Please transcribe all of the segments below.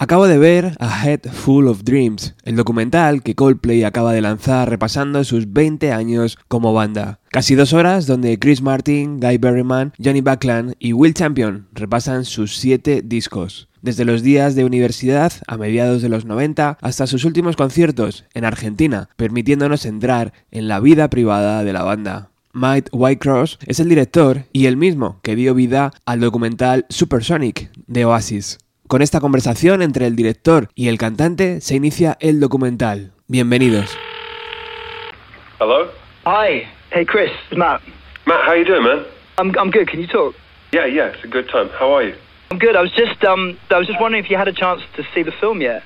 Acabo de ver A Head Full of Dreams, el documental que Coldplay acaba de lanzar repasando sus 20 años como banda. Casi dos horas donde Chris Martin, Guy Berryman, Johnny Buckland y Will Champion repasan sus 7 discos. Desde los días de universidad a mediados de los 90 hasta sus últimos conciertos en Argentina, permitiéndonos entrar en la vida privada de la banda. Mike Whitecross es el director y el mismo que dio vida al documental Supersonic de Oasis. Con esta conversación entre el director y el cantante se inicia el documental. Bienvenidos. Hello? Hi. Hey, Chris. It's Matt. Matt, how you doing, man? I'm I'm good. Can you talk? Yeah, yeah, it's a good time. How are you? I'm good. I was just um I was just wondering if you had a chance to see the film yet.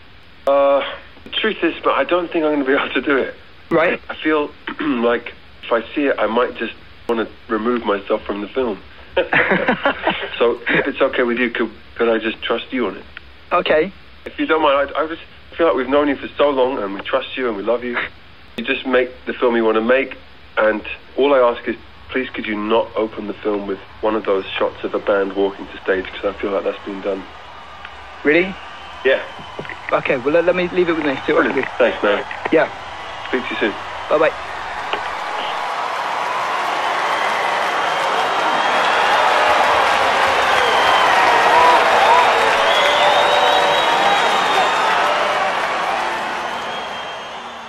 Uh, the truth is, Matt, I don't think I'm going to be able to do it. Right. I feel like if I see it, I might just want to remove myself from the film. so if it's okay with you, could, could I just trust you on it? Okay. If you don't mind, I, I just feel like we've known you for so long and we trust you and we love you. You just make the film you want to make, and all I ask is please could you not open the film with one of those shots of a band walking to stage because I feel like that's been done. Really? Yeah. Okay. Well, let, let me leave it with me. See what I can do. Thanks, man. Yeah. Speak to you soon. Bye bye.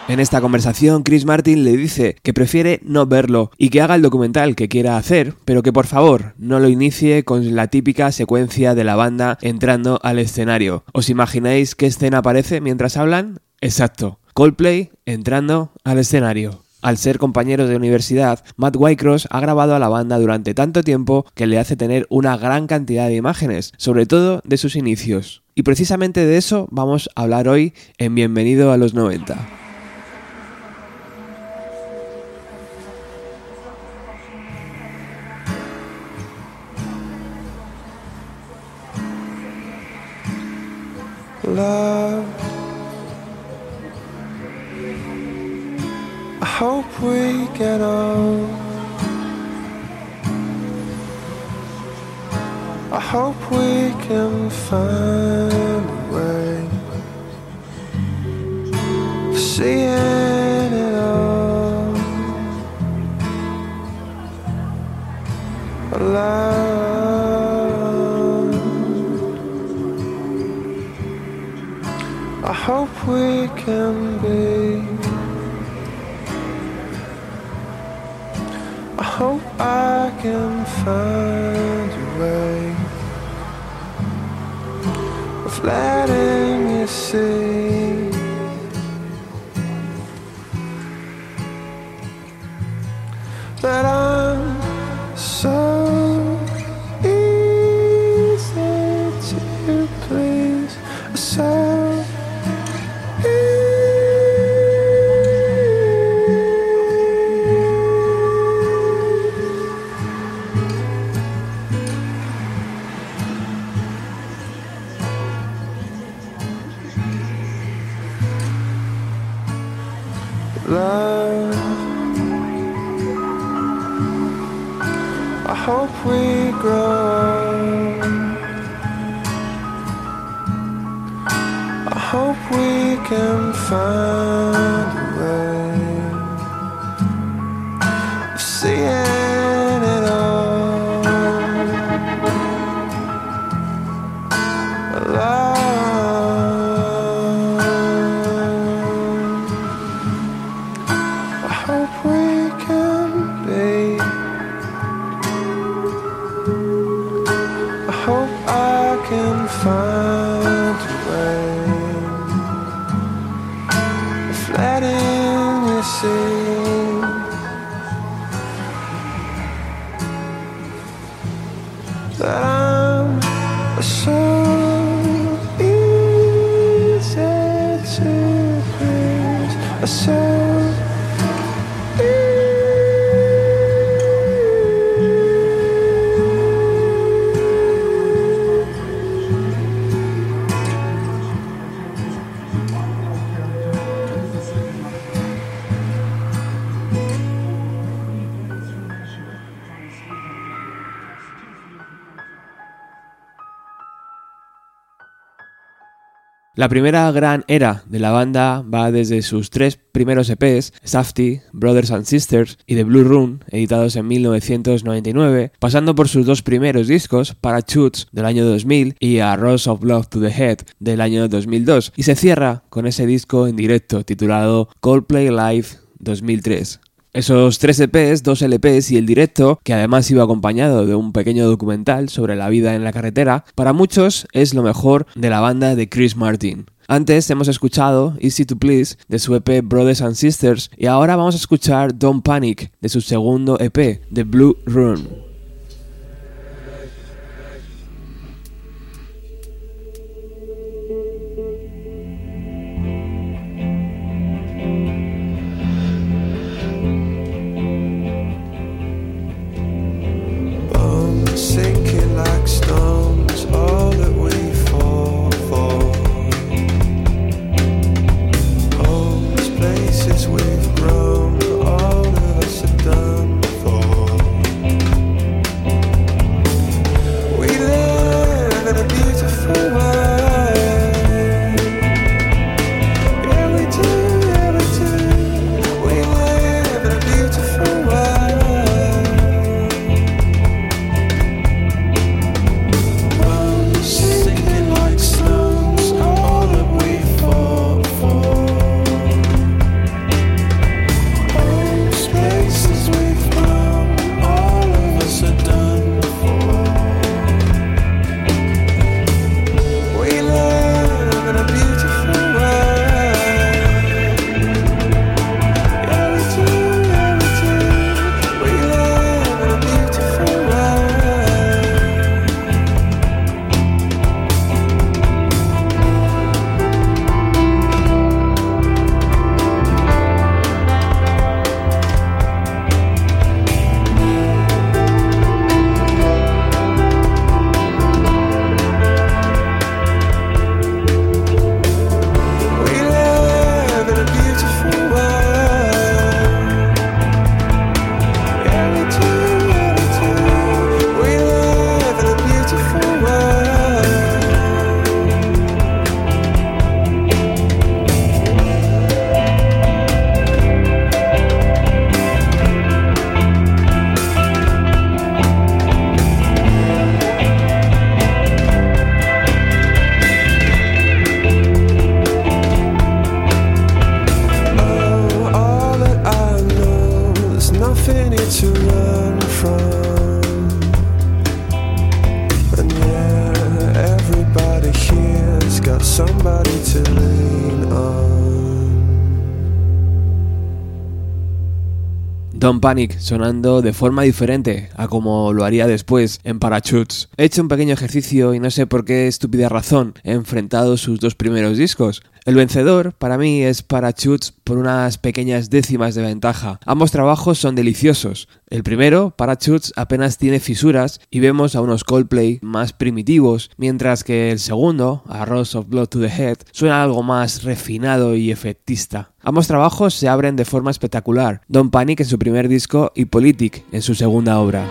En esta conversación, Chris Martin le dice que prefiere no verlo y que haga el documental que quiera hacer, pero que por favor no lo inicie con la típica secuencia de la banda entrando al escenario. ¿Os imagináis qué escena aparece mientras hablan? Exacto, Coldplay entrando al escenario. Al ser compañeros de universidad, Matt Whitecross ha grabado a la banda durante tanto tiempo que le hace tener una gran cantidad de imágenes, sobre todo de sus inicios. Y precisamente de eso vamos a hablar hoy en Bienvenido a los 90. Love. I hope we get on. I hope we can find a way of seeing it all. Alive. Hope we can be. I hope I can find a way of letting you see. That I'm La primera gran era de la banda va desde sus tres primeros EPs, Safety, Brothers and Sisters y The Blue Room, editados en 1999, pasando por sus dos primeros discos, Parachutes del año 2000 y A Rose of Love to the Head del año 2002, y se cierra con ese disco en directo titulado Coldplay Live 2003. Esos tres EPs, dos LPs y el directo, que además iba acompañado de un pequeño documental sobre la vida en la carretera, para muchos es lo mejor de la banda de Chris Martin. Antes hemos escuchado Easy to Please de su EP Brothers and Sisters y ahora vamos a escuchar Don't Panic de su segundo EP, The Blue Room. Don't Panic sonando de forma diferente a como lo haría después en Parachutes. He hecho un pequeño ejercicio y no sé por qué estúpida razón he enfrentado sus dos primeros discos. El vencedor para mí es Parachutes por unas pequeñas décimas de ventaja. Ambos trabajos son deliciosos. El primero, Parachutes, apenas tiene fisuras y vemos a unos Coldplay más primitivos, mientras que el segundo, A Rose of Blood to the Head, suena algo más refinado y efectista. Ambos trabajos se abren de forma espectacular, Don Panic en su primer disco y Politic en su segunda obra.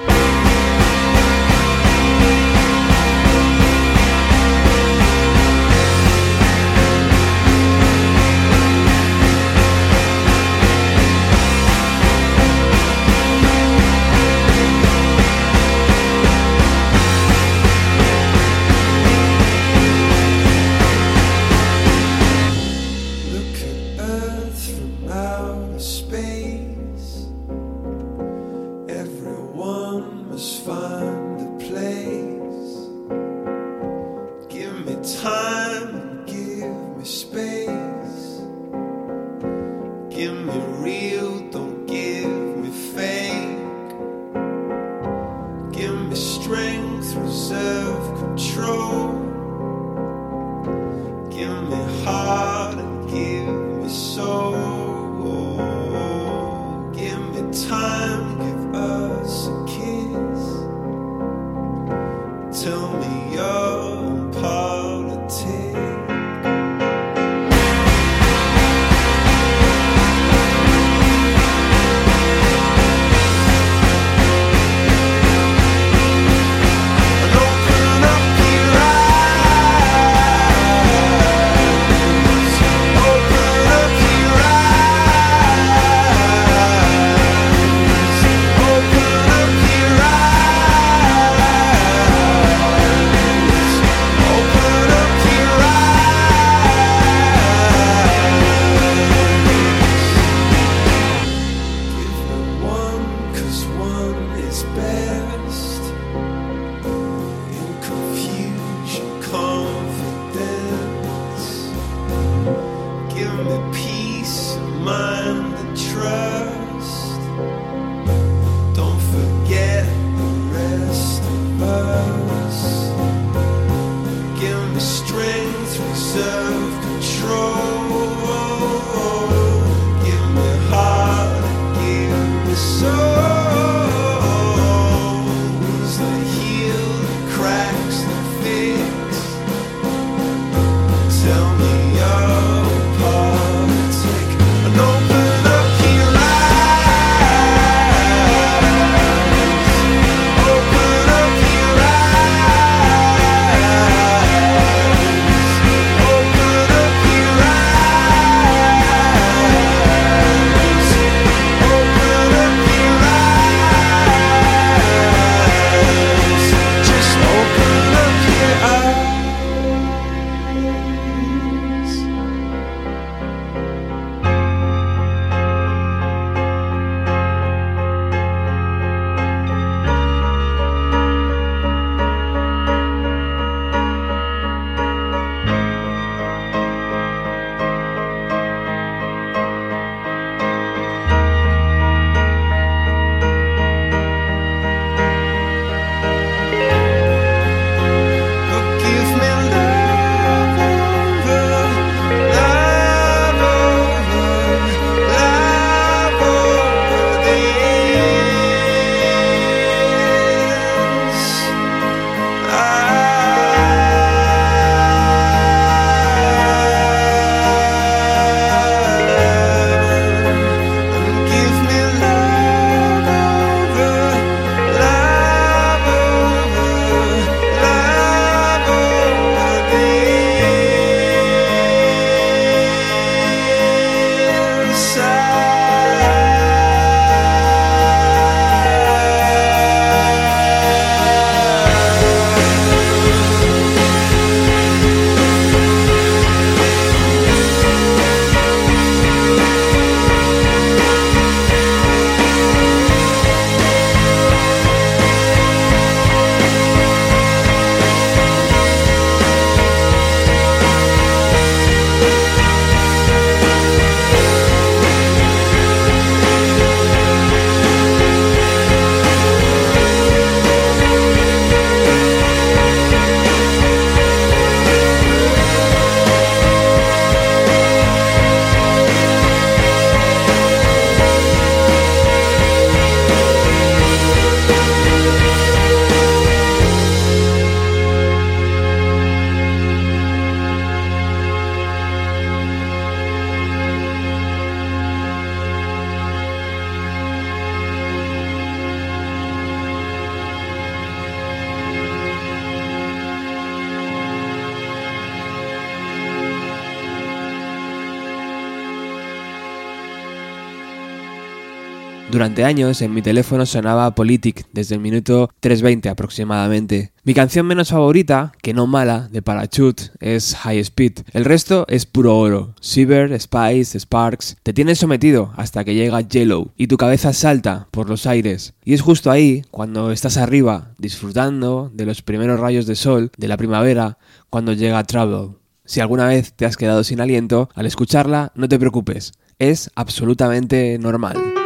Durante años en mi teléfono sonaba Politic desde el minuto 3.20 aproximadamente. Mi canción menos favorita, que no mala, de Parachute es High Speed. El resto es puro oro. Shiver, Spice, Sparks. Te tienen sometido hasta que llega Yellow y tu cabeza salta por los aires. Y es justo ahí, cuando estás arriba, disfrutando de los primeros rayos de sol de la primavera, cuando llega Trouble. Si alguna vez te has quedado sin aliento, al escucharla, no te preocupes. Es absolutamente normal.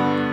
Bye.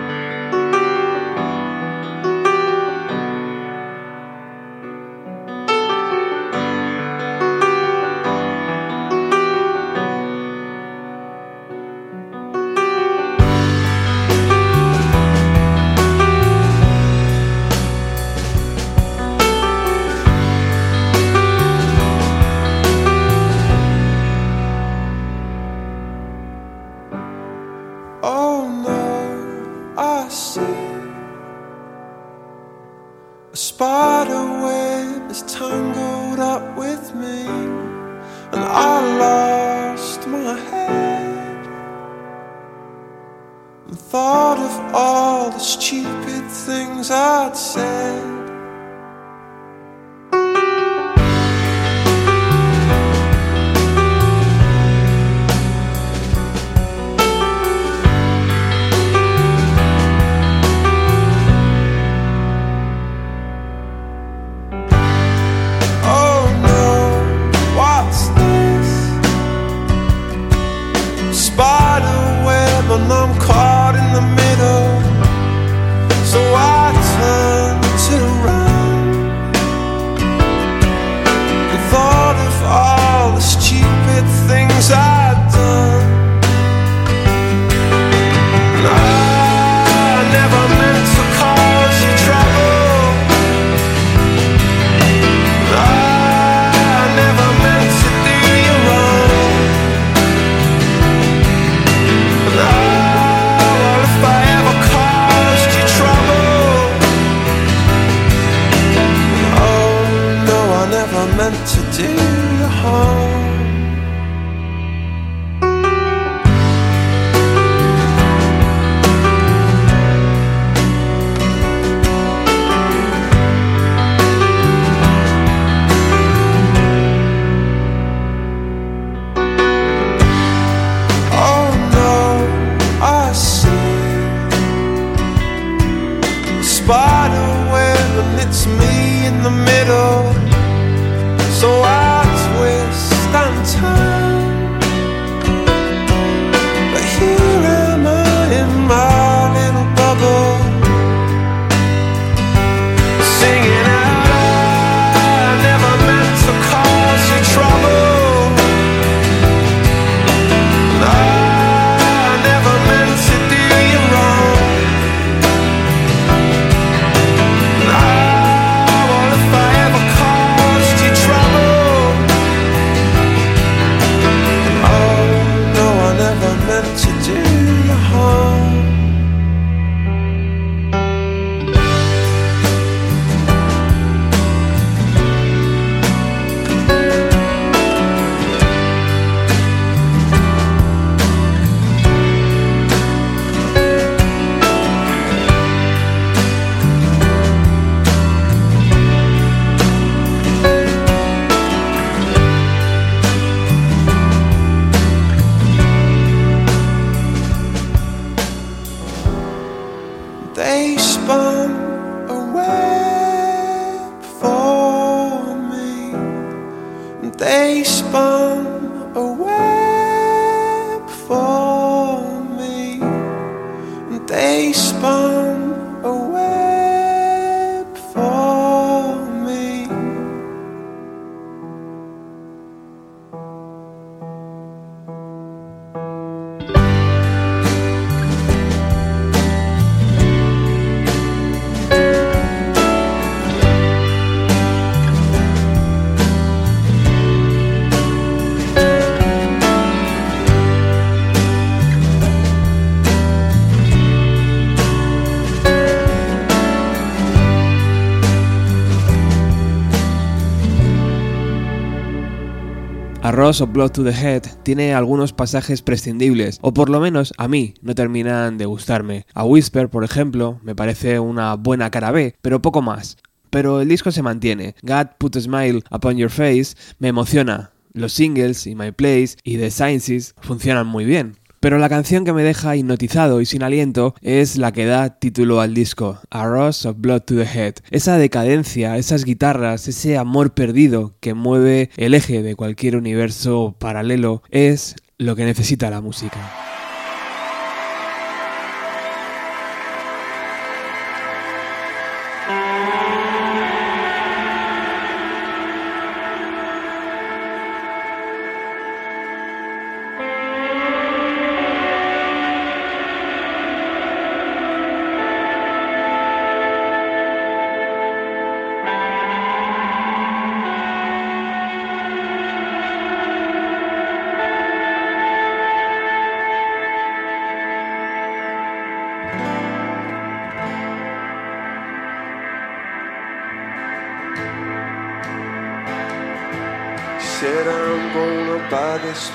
Of Blood to the Head tiene algunos pasajes prescindibles, o por lo menos a mí no terminan de gustarme. A Whisper, por ejemplo, me parece una buena cara B, pero poco más. Pero el disco se mantiene. God Put a Smile Upon Your Face me emociona. Los singles y My Place y The Sciences funcionan muy bien. Pero la canción que me deja hipnotizado y sin aliento es la que da título al disco, A Rose of Blood to the Head. Esa decadencia, esas guitarras, ese amor perdido que mueve el eje de cualquier universo paralelo es lo que necesita la música.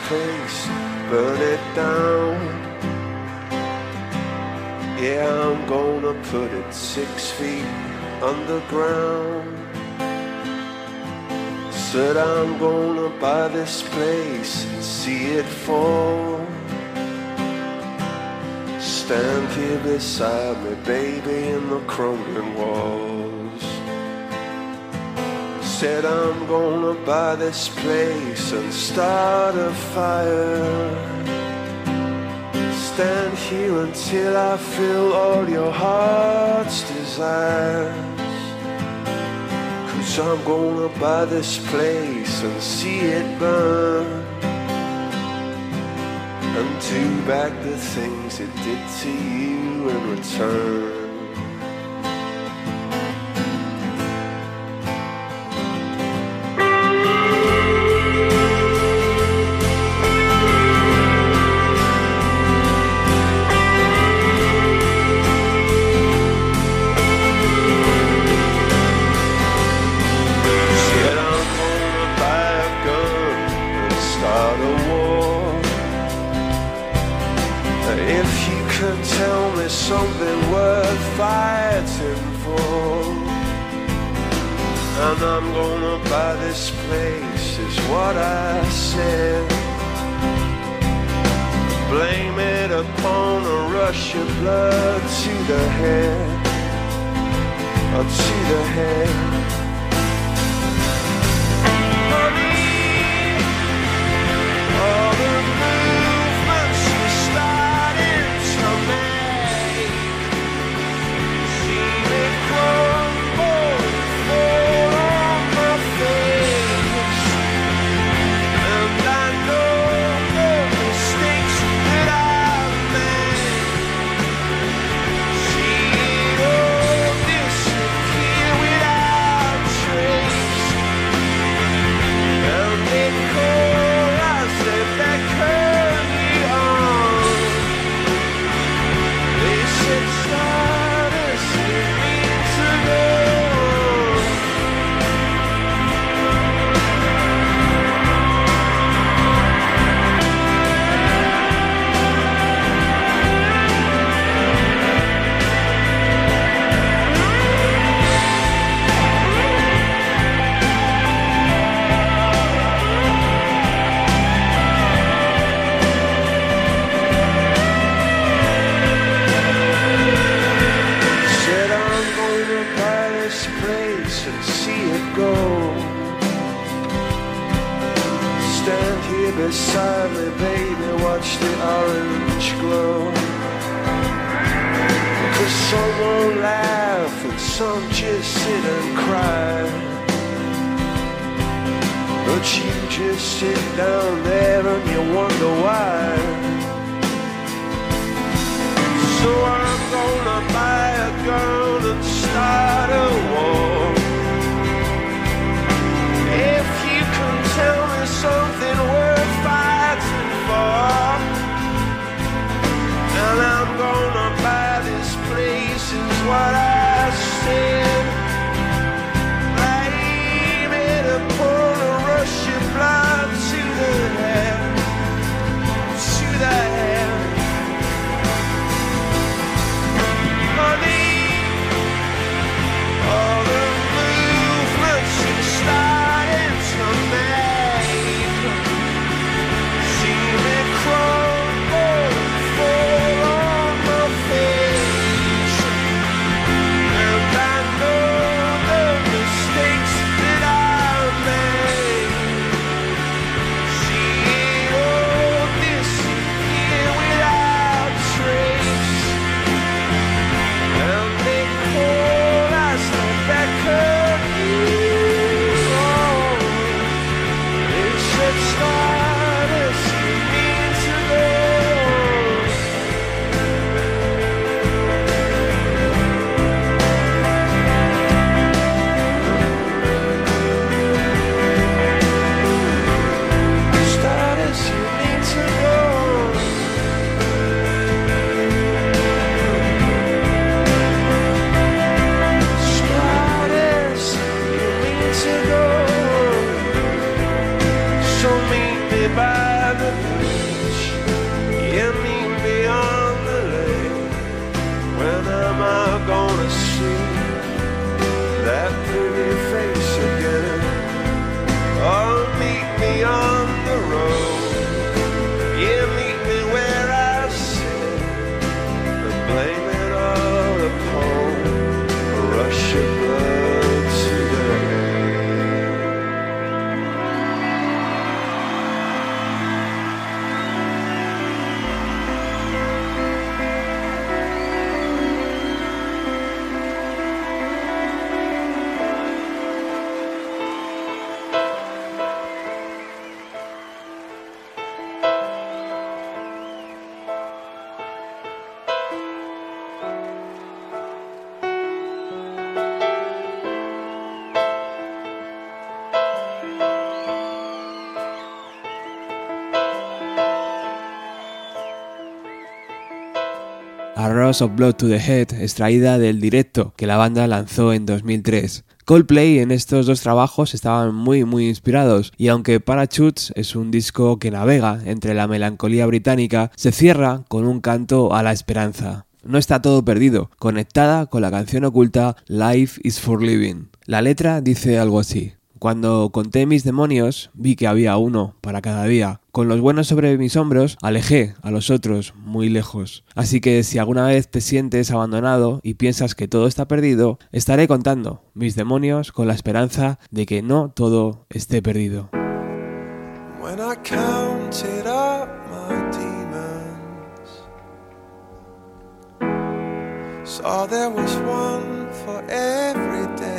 Place, burn it down. Yeah, I'm gonna put it six feet underground. Said I'm gonna buy this place and see it fall. Stand here beside me, baby, in the crumbling walls. Said I'm gonna buy this place and start a fire. Stand here until I fill all your heart's desires. Cause I'm gonna buy this place and see it burn. And do back the things it did to you in return. Rush of blood to the head, or oh, to the head. Beside me, baby, watch the orange glow. Cause some will laugh and some just sit and cry. But you just sit down there and you wonder why. So I'm gonna buy a gun and start a war. If you can tell me something Of Blood to the Head, extraída del directo que la banda lanzó en 2003. Coldplay en estos dos trabajos estaban muy muy inspirados y aunque Parachutes es un disco que navega entre la melancolía británica, se cierra con un canto a la esperanza. No está todo perdido, conectada con la canción oculta Life is for Living. La letra dice algo así. Cuando conté mis demonios, vi que había uno para cada día. Con los buenos sobre mis hombros, alejé a los otros muy lejos. Así que si alguna vez te sientes abandonado y piensas que todo está perdido, estaré contando mis demonios con la esperanza de que no todo esté perdido. When there was one for every.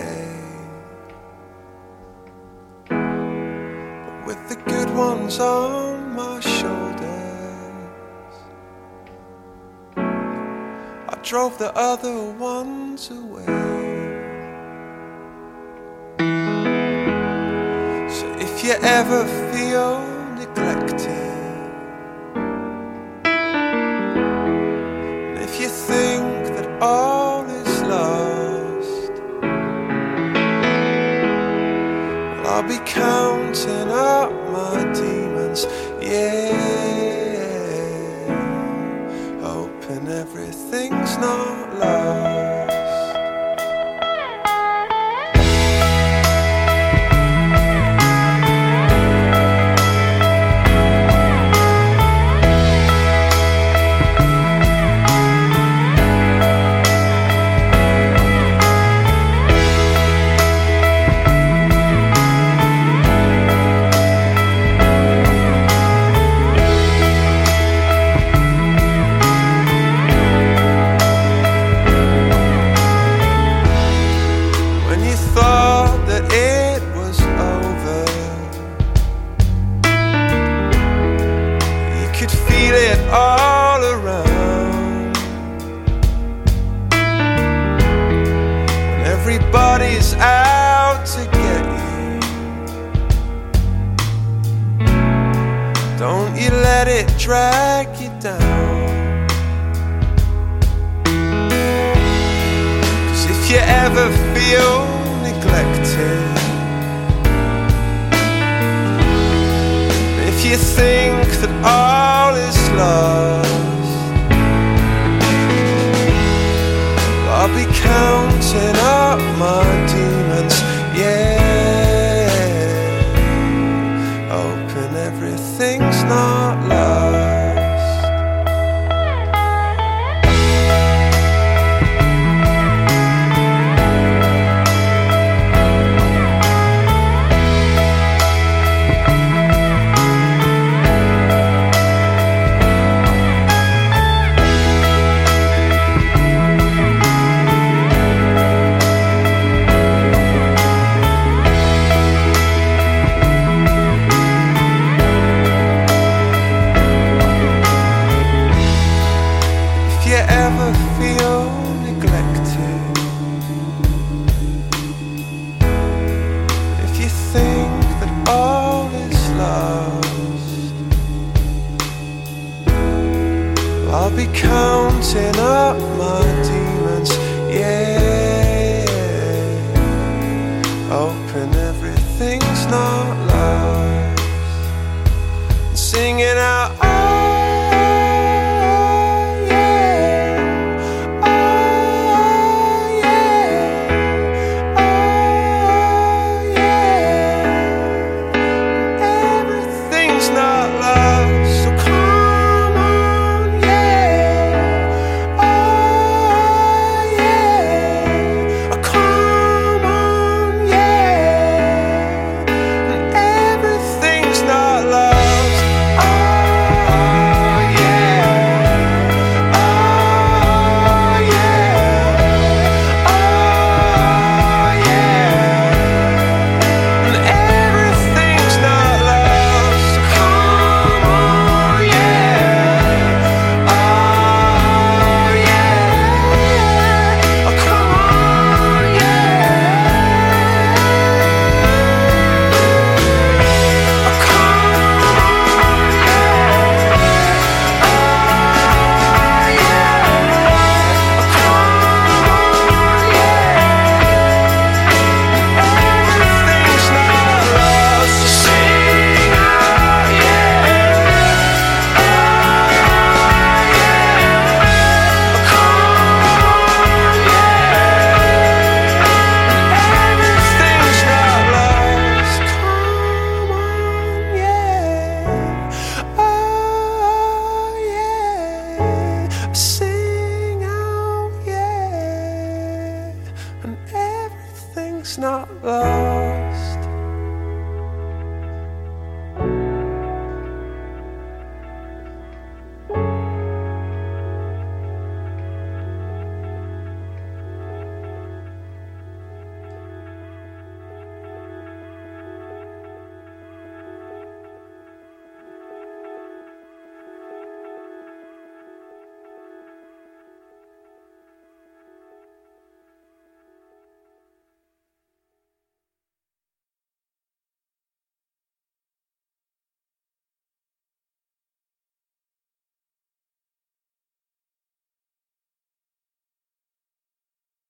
With the good ones on my shoulders, I drove the other ones away. So if you ever feel neglected, if you think that all I'll be counting up my demons, yeah, hoping everything's not lost.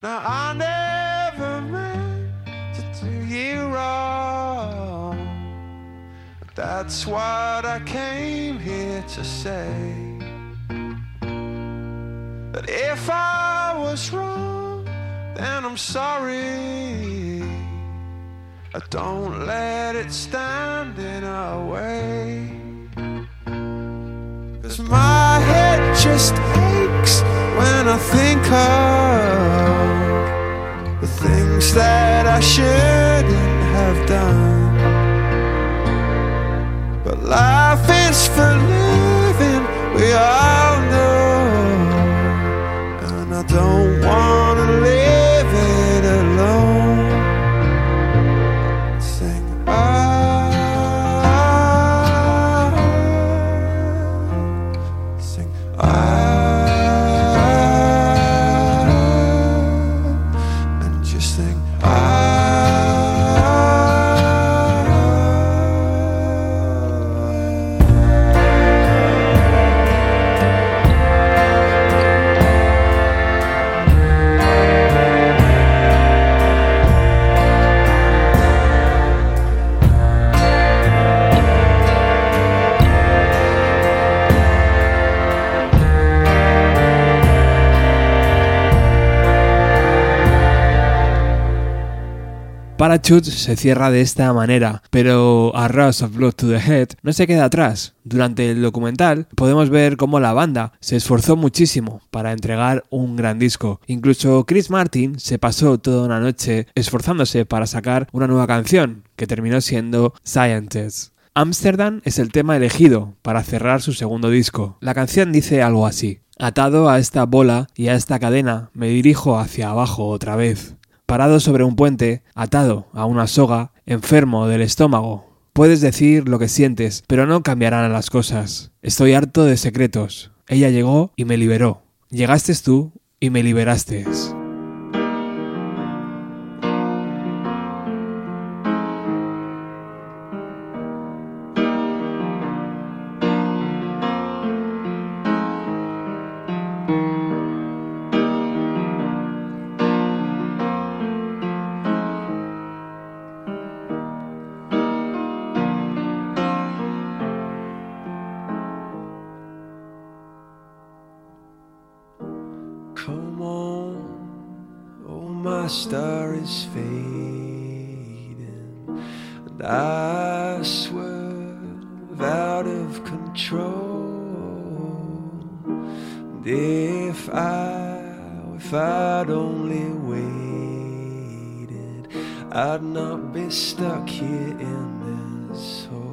Now I never meant to do you wrong. That's what I came here to say. That if I was wrong, then I'm sorry. I don't let it stand in our way. Cause my head just aches when I think of things that I shouldn't have done. But life is for living, we all know. And I don't Parachutes se cierra de esta manera, pero A Rush of Blood to the Head no se queda atrás. Durante el documental podemos ver cómo la banda se esforzó muchísimo para entregar un gran disco. Incluso Chris Martin se pasó toda una noche esforzándose para sacar una nueva canción, que terminó siendo Scientists. Amsterdam es el tema elegido para cerrar su segundo disco. La canción dice algo así. Atado a esta bola y a esta cadena, me dirijo hacia abajo otra vez. Parado sobre un puente, atado a una soga, enfermo del estómago. Puedes decir lo que sientes, pero no cambiarán las cosas. Estoy harto de secretos. Ella llegó y me liberó. Llegaste tú y me liberaste. If I, if I'd only waited, I'd not be stuck here in this hole.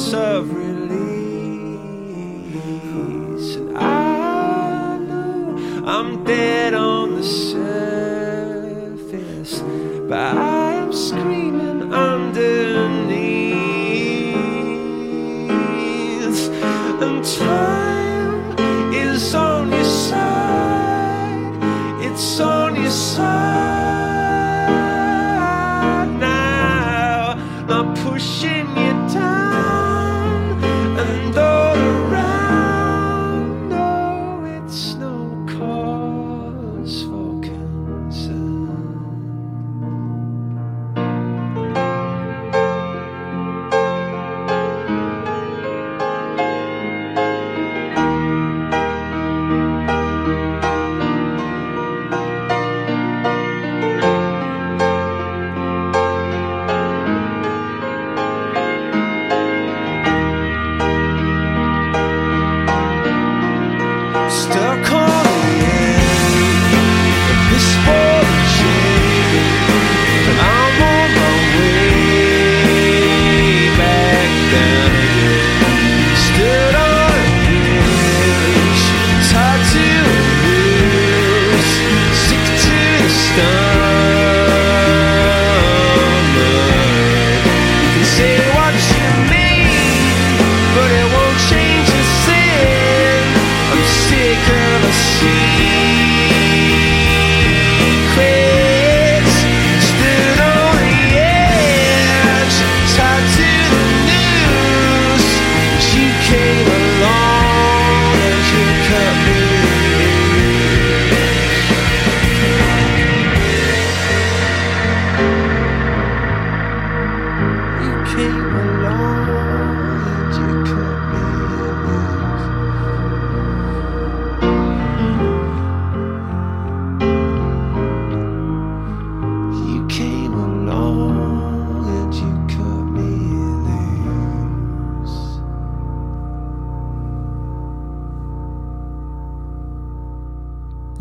sense of release. And I know I'm dead on the surface, but I am screaming underneath. And time is on your side, it's on your side.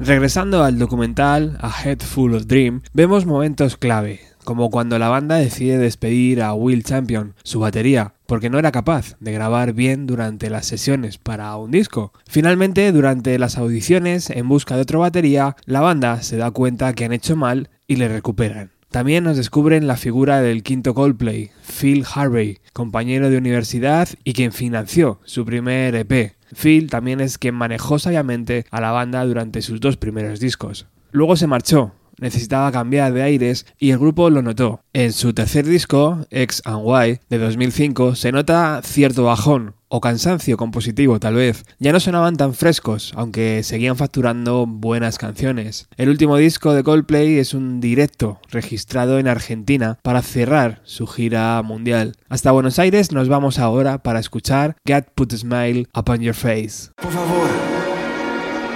Regresando al documental A Head Full of Dream, vemos momentos clave, como cuando la banda decide despedir a Will Champion, su batería, porque no era capaz de grabar bien durante las sesiones para un disco. Finalmente, durante las audiciones en busca de otra batería, la banda se da cuenta que han hecho mal y le recuperan. También nos descubren la figura del quinto Coldplay, Phil Harvey, compañero de universidad y quien financió su primer EP. Phil también es quien manejó sabiamente a la banda durante sus dos primeros discos. Luego se marchó, necesitaba cambiar de aires y el grupo lo notó. En su tercer disco, X and Y, de 2005, se nota cierto bajón, o cansancio compositivo tal vez. Ya no sonaban tan frescos, aunque seguían facturando buenas canciones. El último disco de Coldplay es un directo registrado en Argentina para cerrar su gira mundial. Hasta Buenos Aires nos vamos ahora para escuchar Get Put a Smile Upon Your Face. Por favor,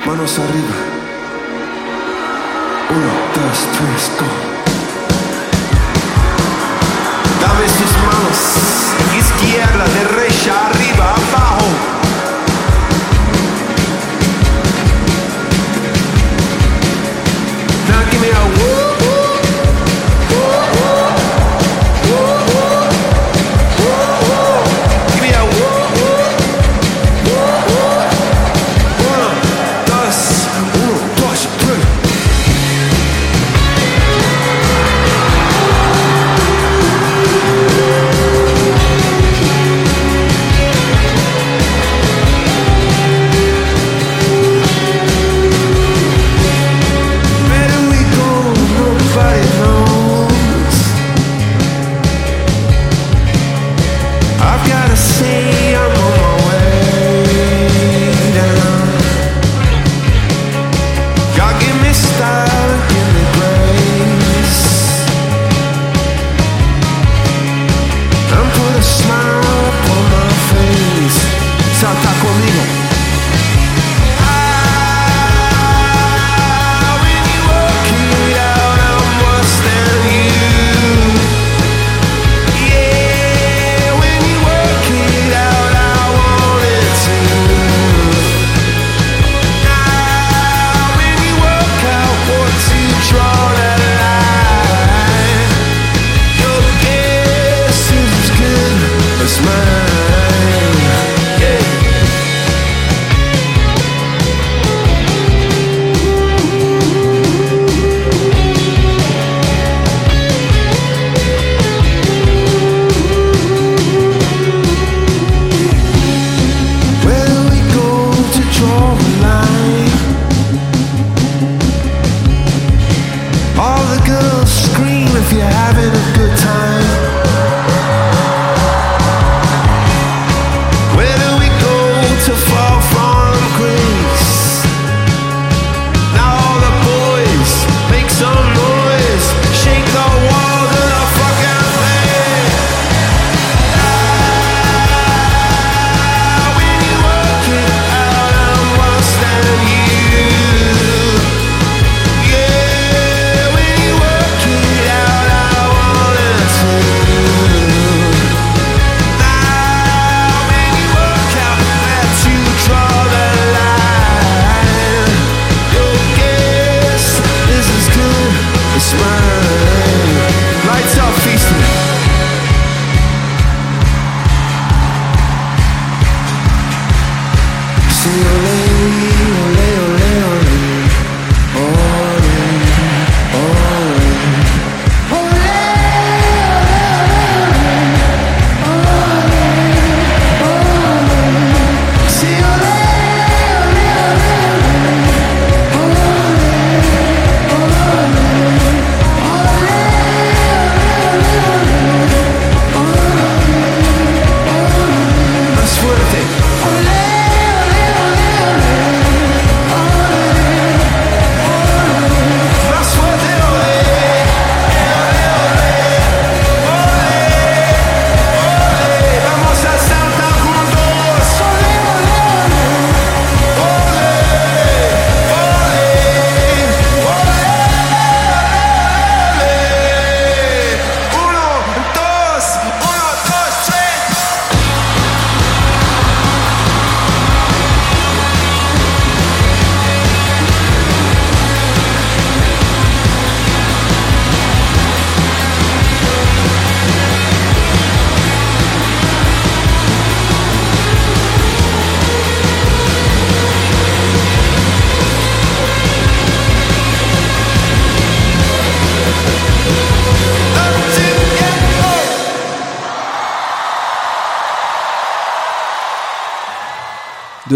manos arriba. Uno, dos, tres, go. Dame sus manos, izquierda, derecha, arriba, abajo. Now a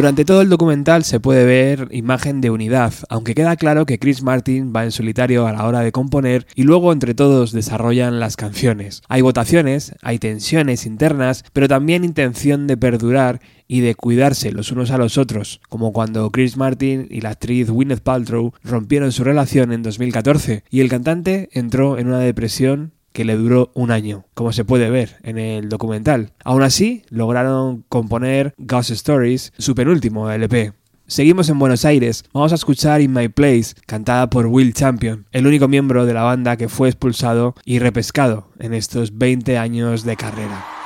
Durante todo el documental se puede ver imagen de unidad, aunque queda claro que Chris Martin va en solitario a la hora de componer y luego entre todos desarrollan las canciones. Hay votaciones, hay tensiones internas, pero también intención de perdurar y de cuidarse los unos a los otros, como cuando Chris Martin y la actriz Gwyneth Paltrow rompieron su relación en 2014 y el cantante entró en una depresión que le duró un año, como se puede ver en el documental. Aún así, lograron componer Ghost Stories, su penúltimo LP. Seguimos en Buenos Aires, vamos a escuchar In My Place, cantada por Will Champion, el único miembro de la banda que fue expulsado y repescado en estos 20 años de carrera.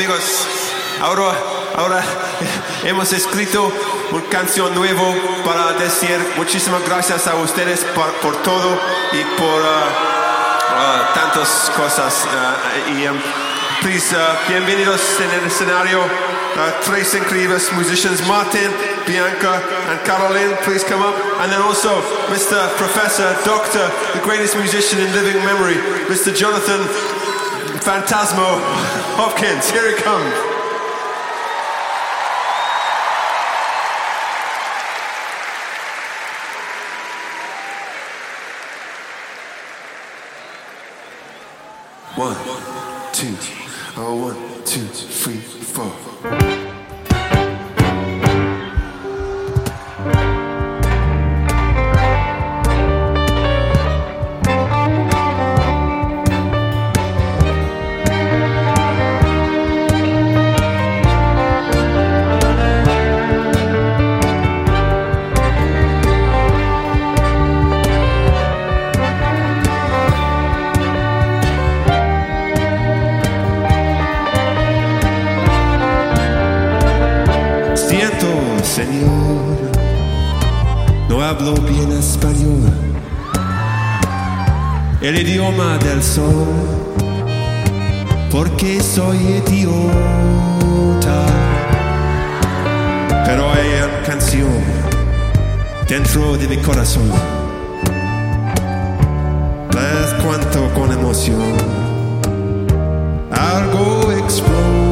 Amigos, ahora, ahora hemos escrito una canción nuevo para decir muchísimas gracias a ustedes por, por todo y por uh, uh, tantas cosas. Uh, y um, please, bienvenidos en el escenario. tres increíbles musicians, Martin, Bianca, and Caroline. Please come up. And then also Mr. Professor, Doctor, the greatest musician in living memory, Mr. Jonathan Phantasmo Hopkins. Here he comes. One, two, oh, one, two, three, four. Hablo bien español, el idioma del sol, porque soy idiota. Pero hay una canción dentro de mi corazón, las cuanto con emoción, algo explota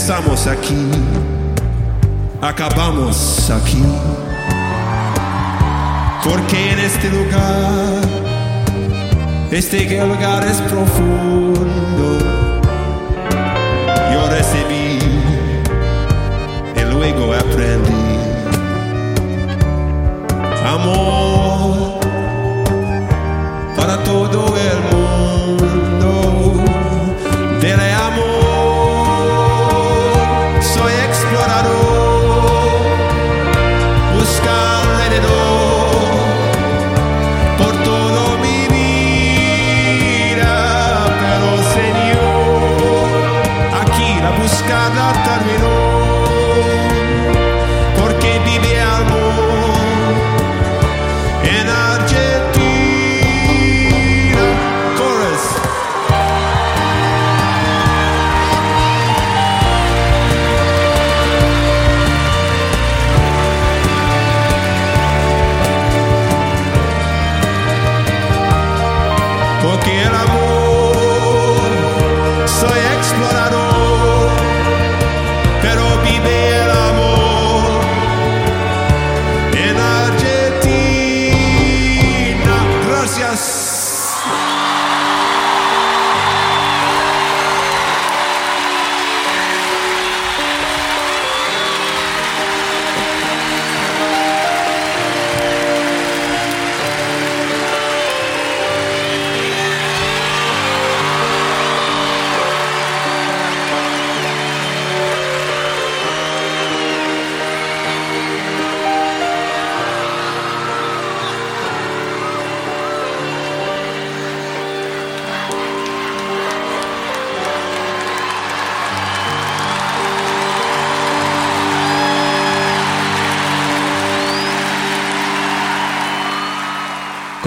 Empezamos aquí, acabamos aquí. Porque en este lugar, este lugar es profundo. Yo recibí y luego aprendí. Amor para todo el mundo.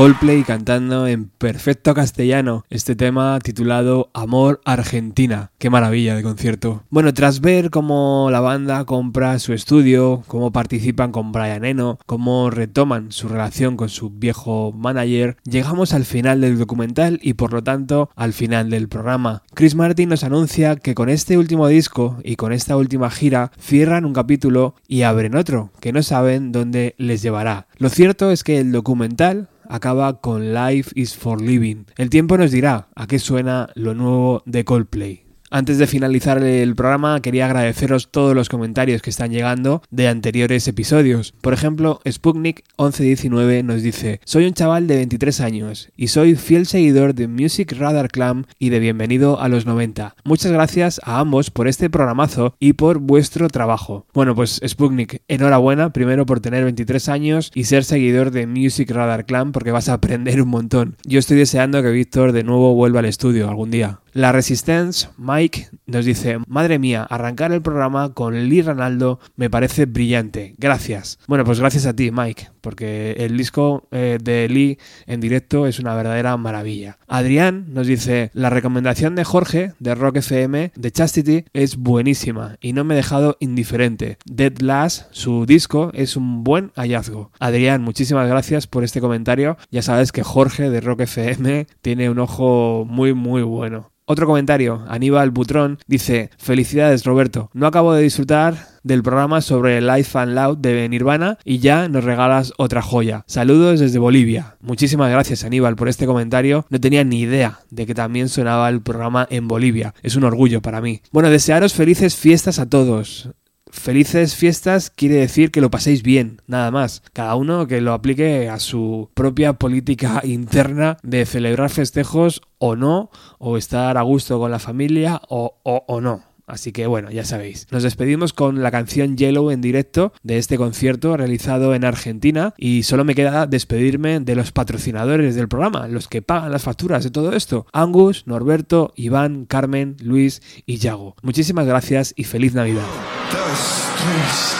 Coldplay cantando en perfecto castellano este tema titulado Amor Argentina. Qué maravilla de concierto. Bueno, tras ver cómo la banda compra su estudio, cómo participan con Brian Eno, cómo retoman su relación con su viejo manager, llegamos al final del documental y por lo tanto al final del programa. Chris Martin nos anuncia que con este último disco y con esta última gira cierran un capítulo y abren otro, que no saben dónde les llevará. Lo cierto es que el documental acaba con Life is for Living. El tiempo nos dirá a qué suena lo nuevo de Coldplay. Antes de finalizar el programa, quería agradeceros todos los comentarios que están llegando de anteriores episodios. Por ejemplo, Sputnik1119 nos dice: Soy un chaval de 23 años y soy fiel seguidor de Music Radar Clam y de Bienvenido a los 90. Muchas gracias a ambos por este programazo y por vuestro trabajo. Bueno, pues Sputnik, enhorabuena primero por tener 23 años y ser seguidor de Music Radar Clam porque vas a aprender un montón. Yo estoy deseando que Víctor de nuevo vuelva al estudio algún día. La Resistance, Mike, nos dice, madre mía, arrancar el programa con Lee Ronaldo me parece brillante. Gracias. Bueno, pues gracias a ti, Mike, porque el disco eh, de Lee en directo es una verdadera maravilla. Adrián nos dice, la recomendación de Jorge, de Rock FM, de Chastity, es buenísima y no me he dejado indiferente. Dead Last, su disco, es un buen hallazgo. Adrián, muchísimas gracias por este comentario. Ya sabes que Jorge de Rock FM tiene un ojo muy, muy bueno. Otro comentario, Aníbal Butrón dice, felicidades Roberto, no acabo de disfrutar del programa sobre Life and Loud de Nirvana y ya nos regalas otra joya. Saludos desde Bolivia. Muchísimas gracias Aníbal por este comentario. No tenía ni idea de que también sonaba el programa en Bolivia. Es un orgullo para mí. Bueno, desearos felices fiestas a todos. Felices fiestas quiere decir que lo paséis bien, nada más. Cada uno que lo aplique a su propia política interna de celebrar festejos o no, o estar a gusto con la familia o, o, o no. Así que bueno, ya sabéis. Nos despedimos con la canción Yellow en directo de este concierto realizado en Argentina y solo me queda despedirme de los patrocinadores del programa, los que pagan las facturas de todo esto. Angus, Norberto, Iván, Carmen, Luis y Yago. Muchísimas gracias y feliz Navidad. Dos, tres,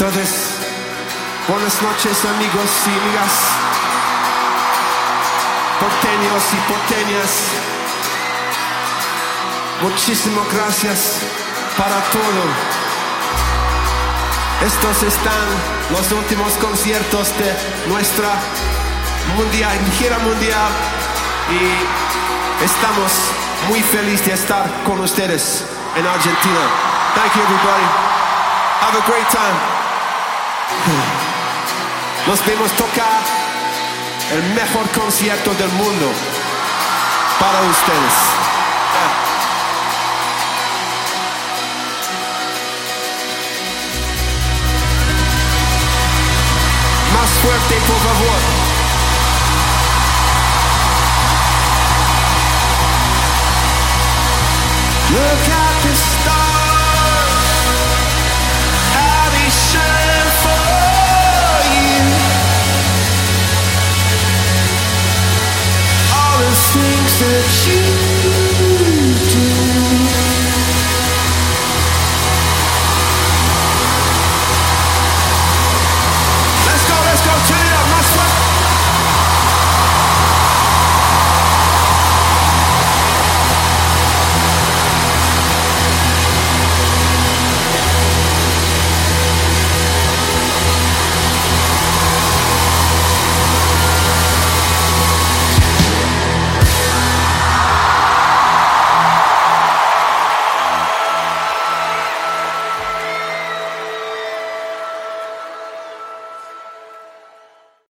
Entonces, buenas noches amigos y amigas, porteños y porteñas. Muchísimas gracias para todo. Estos están los últimos conciertos de nuestra mundial, gira mundial y estamos muy felices de estar con ustedes en Argentina. Thank you everybody. Have a great time. Nos vemos tocar el mejor concierto del mundo para ustedes. Más fuerte, por favor. Look at the stars, All the things that you